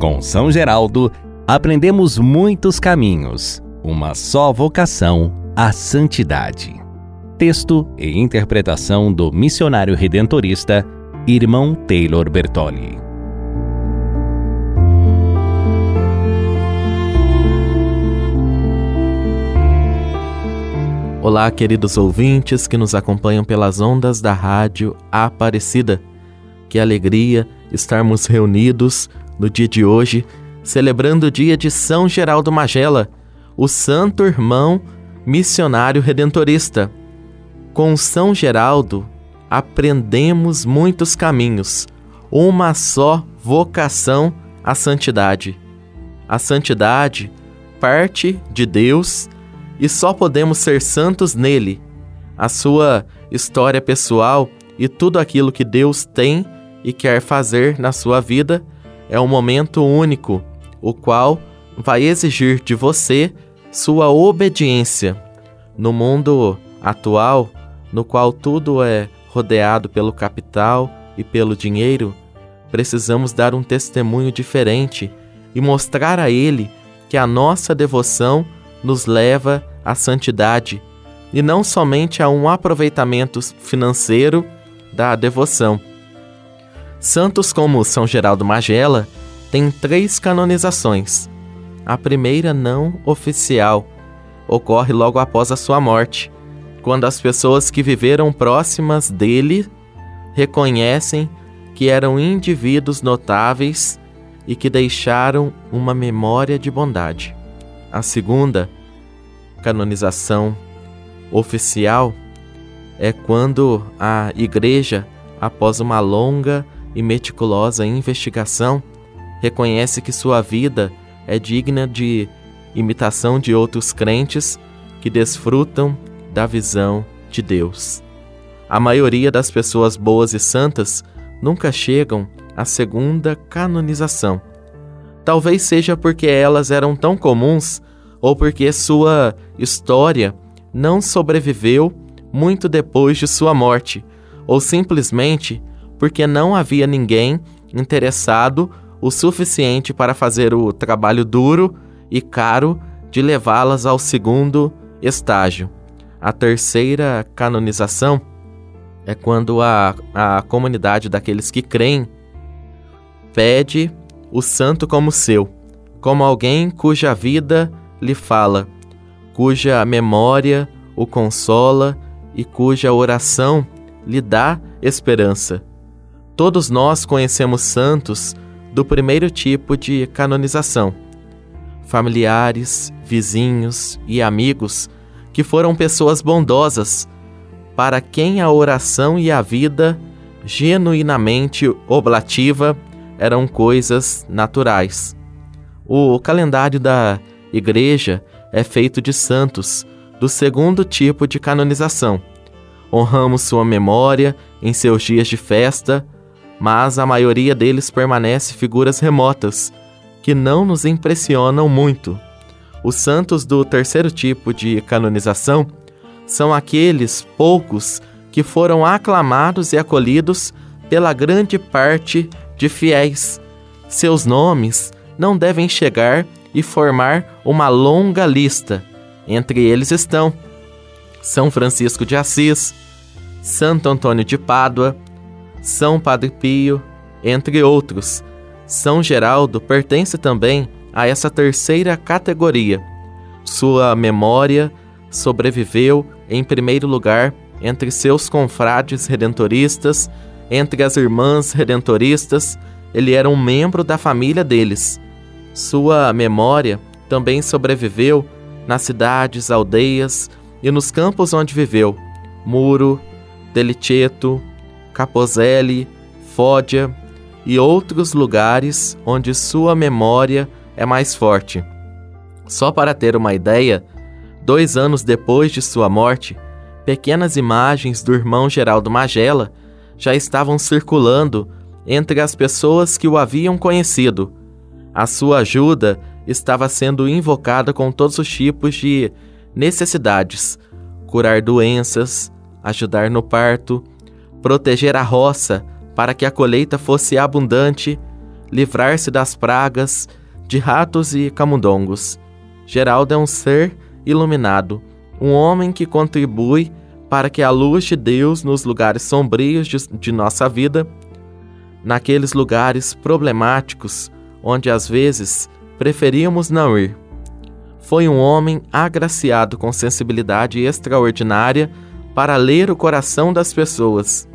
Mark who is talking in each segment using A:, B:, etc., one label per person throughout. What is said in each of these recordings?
A: Com São Geraldo, aprendemos muitos caminhos, uma só vocação, a santidade. Texto e interpretação do missionário redentorista, irmão Taylor Bertoli.
B: Olá, queridos ouvintes que nos acompanham pelas ondas da rádio Aparecida. Que alegria estarmos reunidos no dia de hoje, celebrando o dia de São Geraldo Magela, o santo irmão missionário redentorista. Com São Geraldo, aprendemos muitos caminhos, uma só vocação à santidade. A santidade parte de Deus e só podemos ser santos nele. A sua história pessoal e tudo aquilo que Deus tem e quer fazer na sua vida é um momento único, o qual vai exigir de você sua obediência. No mundo atual, no qual tudo é rodeado pelo capital e pelo dinheiro, precisamos dar um testemunho diferente e mostrar a Ele que a nossa devoção nos leva à santidade e não somente a um aproveitamento financeiro da devoção. Santos como São Geraldo Magela têm três canonizações. A primeira, não oficial, ocorre logo após a sua morte, quando as pessoas que viveram próximas dele reconhecem que eram indivíduos notáveis e que deixaram uma memória de bondade. A segunda, canonização oficial, é quando a Igreja, após uma longa e meticulosa investigação, reconhece que sua vida é digna de imitação de outros crentes que desfrutam da visão de Deus. A maioria das pessoas boas e santas nunca chegam à segunda canonização. Talvez seja porque elas eram tão comuns ou porque sua história não sobreviveu muito depois de sua morte, ou simplesmente porque não havia ninguém interessado o suficiente para fazer o trabalho duro e caro de levá-las ao segundo estágio. A terceira canonização é quando a, a comunidade daqueles que creem pede o santo como seu, como alguém cuja vida lhe fala, cuja memória o consola e cuja oração lhe dá esperança. Todos nós conhecemos santos do primeiro tipo de canonização. Familiares, vizinhos e amigos que foram pessoas bondosas, para quem a oração e a vida genuinamente oblativa eram coisas naturais. O calendário da Igreja é feito de santos do segundo tipo de canonização. Honramos sua memória em seus dias de festa mas a maioria deles permanece figuras remotas, que não nos impressionam muito. Os santos do terceiro tipo de canonização são aqueles poucos que foram aclamados e acolhidos pela grande parte de fiéis. Seus nomes não devem chegar e formar uma longa lista. Entre eles estão São Francisco de Assis, Santo Antônio de Pádua, são Padre Pio, entre outros. São Geraldo pertence também a essa terceira categoria. Sua memória sobreviveu em primeiro lugar entre seus confrades redentoristas, entre as irmãs redentoristas, ele era um membro da família deles. Sua memória também sobreviveu nas cidades, aldeias e nos campos onde viveu: Muro, Deliceto, Capozelli, Fódia e outros lugares onde sua memória é mais forte. Só para ter uma ideia, dois anos depois de sua morte, pequenas imagens do irmão Geraldo Magela já estavam circulando entre as pessoas que o haviam conhecido. A sua ajuda estava sendo invocada com todos os tipos de necessidades: curar doenças, ajudar no parto, proteger a roça para que a colheita fosse abundante, livrar-se das pragas, de ratos e camundongos. Geraldo é um ser iluminado, um homem que contribui para que a luz de Deus nos lugares sombrios de, de nossa vida, naqueles lugares problemáticos onde às vezes preferíamos não ir. Foi um homem agraciado com sensibilidade extraordinária para ler o coração das pessoas.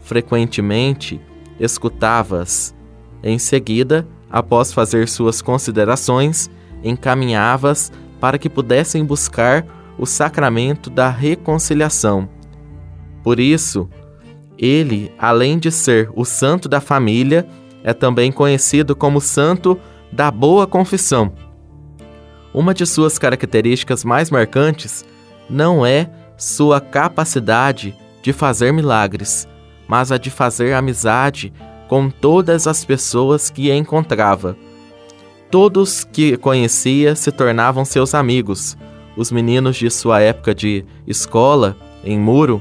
B: Frequentemente escutava-as. Em seguida, após fazer suas considerações, encaminhava-as para que pudessem buscar o sacramento da reconciliação. Por isso, ele, além de ser o santo da família, é também conhecido como santo da boa confissão. Uma de suas características mais marcantes não é sua capacidade de fazer milagres, mas a de fazer amizade com todas as pessoas que encontrava. Todos que conhecia se tornavam seus amigos, os meninos de sua época de escola, em muro,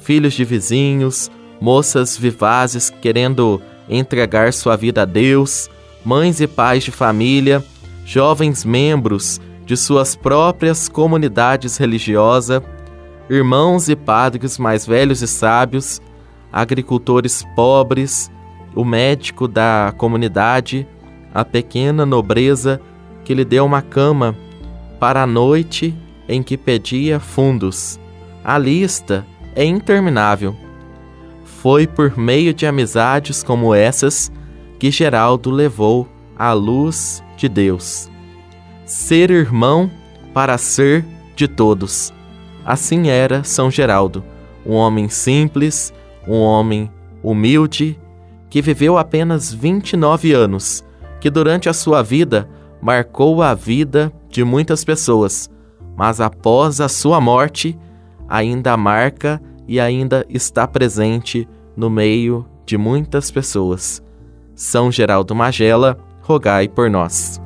B: filhos de vizinhos, moças vivazes querendo entregar sua vida a Deus, mães e pais de família, jovens membros de suas próprias comunidades religiosas, irmãos e padres mais velhos e sábios, agricultores pobres, o médico da comunidade, a pequena nobreza que lhe deu uma cama para a noite em que pedia fundos. A lista é interminável. Foi por meio de amizades como essas que Geraldo levou a luz de Deus. Ser irmão para ser de todos. Assim era São Geraldo, um homem simples, um homem humilde, que viveu apenas 29 anos, que durante a sua vida marcou a vida de muitas pessoas, mas após a sua morte, ainda marca e ainda está presente no meio de muitas pessoas. São Geraldo Magela, rogai por nós.